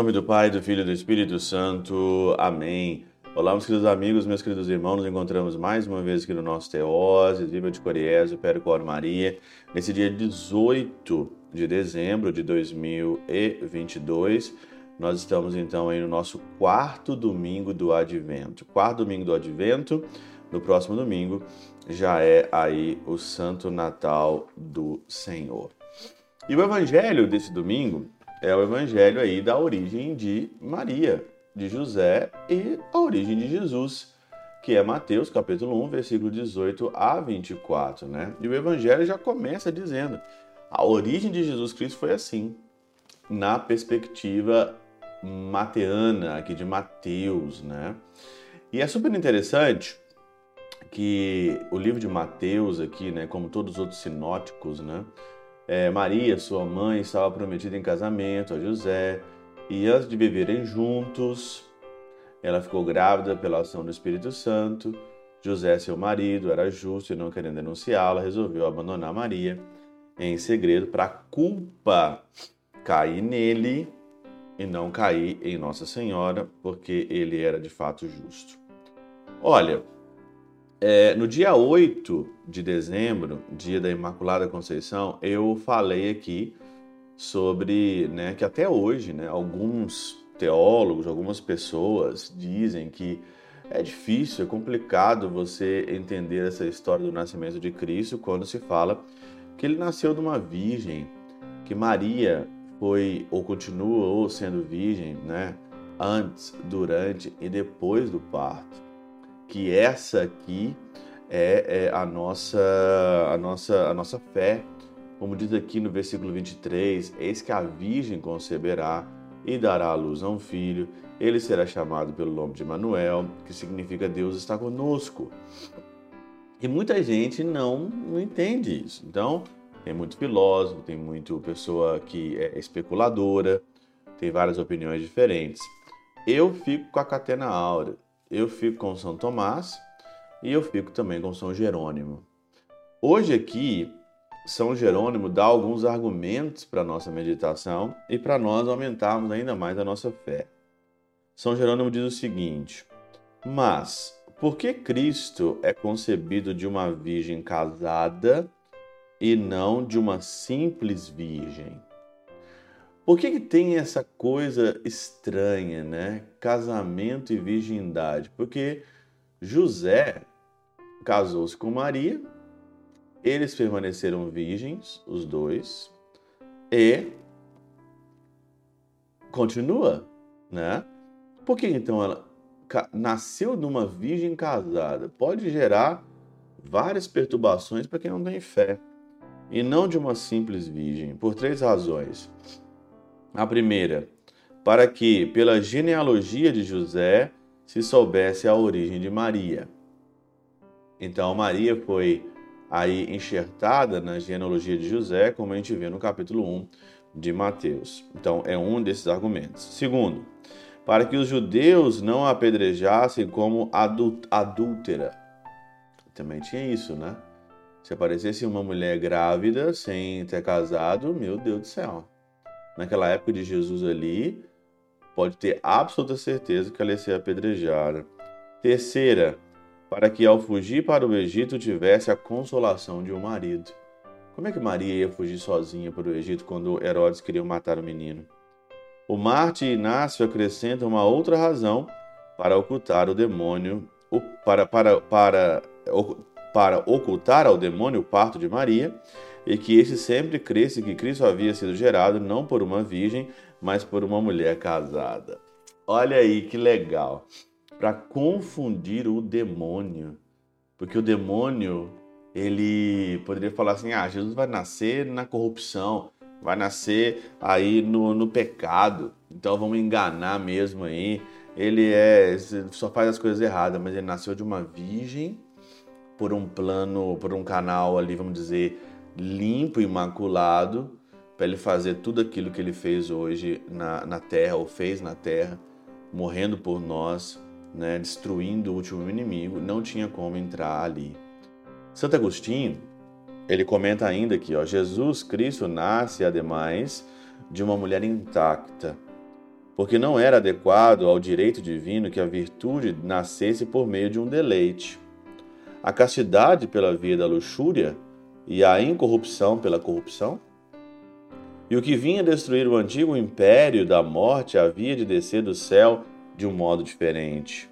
nome do Pai, do Filho e do Espírito Santo. Amém. Olá, meus queridos amigos, meus queridos irmãos, nos encontramos mais uma vez aqui no nosso Teose, Viva de Coriésio, Percor Maria, nesse dia 18 de dezembro de 2022. Nós estamos então aí no nosso quarto domingo do Advento. Quarto domingo do Advento, no próximo domingo já é aí o Santo Natal do Senhor. E o evangelho desse domingo é o evangelho aí da origem de Maria, de José e a origem de Jesus, que é Mateus capítulo 1, versículo 18 a 24, né? E o evangelho já começa dizendo: a origem de Jesus Cristo foi assim, na perspectiva mateana, aqui de Mateus, né? E é super interessante que o livro de Mateus aqui, né, como todos os outros sinóticos, né, é, Maria, sua mãe, estava prometida em casamento a José e antes de viverem juntos, ela ficou grávida pela ação do Espírito Santo. José, seu marido, era justo e não querendo denunciá-la, resolveu abandonar Maria em segredo para a culpa cair nele e não cair em Nossa Senhora, porque ele era de fato justo. Olha, é, no dia 8 de dezembro, dia da Imaculada Conceição, eu falei aqui sobre né, que até hoje né, alguns teólogos, algumas pessoas dizem que é difícil, é complicado você entender essa história do nascimento de Cristo quando se fala que ele nasceu de uma virgem, que Maria foi ou continuou sendo virgem, né, antes, durante e depois do parto que essa aqui é, é, a, nossa, a, nossa, a nossa fé. Como diz aqui no versículo 23, eis que a virgem conceberá e dará à luz a um filho, ele será chamado pelo nome de Manuel, que significa Deus está conosco. E muita gente não, não entende isso. Então, tem muito filósofo, tem muito pessoa que é especuladora, tem várias opiniões diferentes. Eu fico com a catena áurea eu fico com São Tomás e eu fico também com São Jerônimo. Hoje aqui, São Jerônimo dá alguns argumentos para a nossa meditação e para nós aumentarmos ainda mais a nossa fé. São Jerônimo diz o seguinte: Mas por que Cristo é concebido de uma virgem casada e não de uma simples virgem? Por que, que tem essa coisa estranha, né? Casamento e virgindade? Porque José casou-se com Maria, eles permaneceram virgens, os dois, e continua, né? Por que então ela nasceu de uma virgem casada? Pode gerar várias perturbações para quem não tem fé, e não de uma simples virgem, por três razões. A primeira, para que, pela genealogia de José, se soubesse a origem de Maria. Então, Maria foi aí enxertada na genealogia de José, como a gente vê no capítulo 1 de Mateus. Então, é um desses argumentos. Segundo, para que os judeus não a apedrejassem como adúltera. Também tinha isso, né? Se aparecesse uma mulher grávida sem ter casado, meu Deus do céu naquela época de Jesus ali, pode ter absoluta certeza que ela ia ser apedrejada. Terceira, para que ao fugir para o Egito tivesse a consolação de um marido. Como é que Maria ia fugir sozinha para o Egito quando Herodes queria matar o menino? O Marte Inácio acrescenta uma outra razão para ocultar o demônio, para, para, para, para ocultar ao demônio o parto de Maria e que esse sempre cresce que Cristo havia sido gerado não por uma virgem, mas por uma mulher casada. Olha aí que legal. Para confundir o demônio. Porque o demônio, ele poderia falar assim: ah, Jesus vai nascer na corrupção, vai nascer aí no, no pecado, então vamos enganar mesmo aí. Ele é só faz as coisas erradas, mas ele nasceu de uma virgem por um plano, por um canal ali, vamos dizer, limpo, imaculado, para ele fazer tudo aquilo que ele fez hoje na, na terra, ou fez na terra, morrendo por nós, né, destruindo o último inimigo, não tinha como entrar ali. Santo Agostinho, ele comenta ainda aqui, ó, Jesus Cristo nasce, ademais, de uma mulher intacta, porque não era adequado ao direito divino que a virtude nascesse por meio de um deleite. A castidade pela via da luxúria e a incorrupção pela corrupção? E o que vinha destruir o antigo império da morte havia de descer do céu de um modo diferente.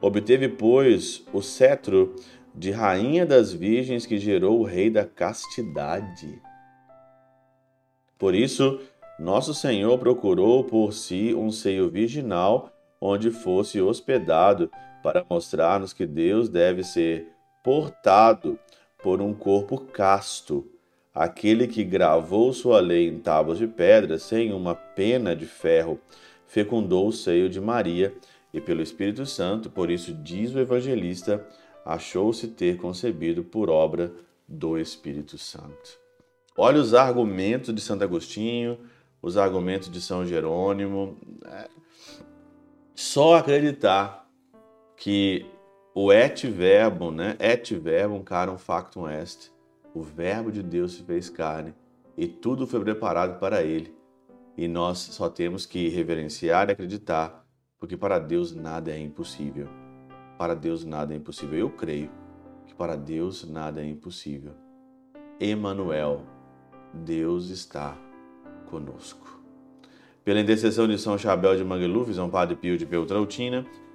Obteve, pois, o cetro de rainha das virgens que gerou o rei da castidade. Por isso, nosso Senhor procurou por si um seio virginal onde fosse hospedado, para mostrar-nos que Deus deve ser portado por um corpo casto. Aquele que gravou sua lei em tábuas de pedra sem uma pena de ferro, fecundou o seio de Maria e pelo Espírito Santo, por isso diz o evangelista, achou-se ter concebido por obra do Espírito Santo. Olha os argumentos de Santo Agostinho, os argumentos de São Jerônimo. É só acreditar que o et verbum, né? Et verbum carum factum est. O verbo de Deus se fez carne e tudo foi preparado para ele. E nós só temos que reverenciar e acreditar, porque para Deus nada é impossível. Para Deus nada é impossível. Eu creio que para Deus nada é impossível. Emanuel, Deus está conosco. Pela intercessão de São Chabel de Mangluf, São Padre Pio de Peltrautina,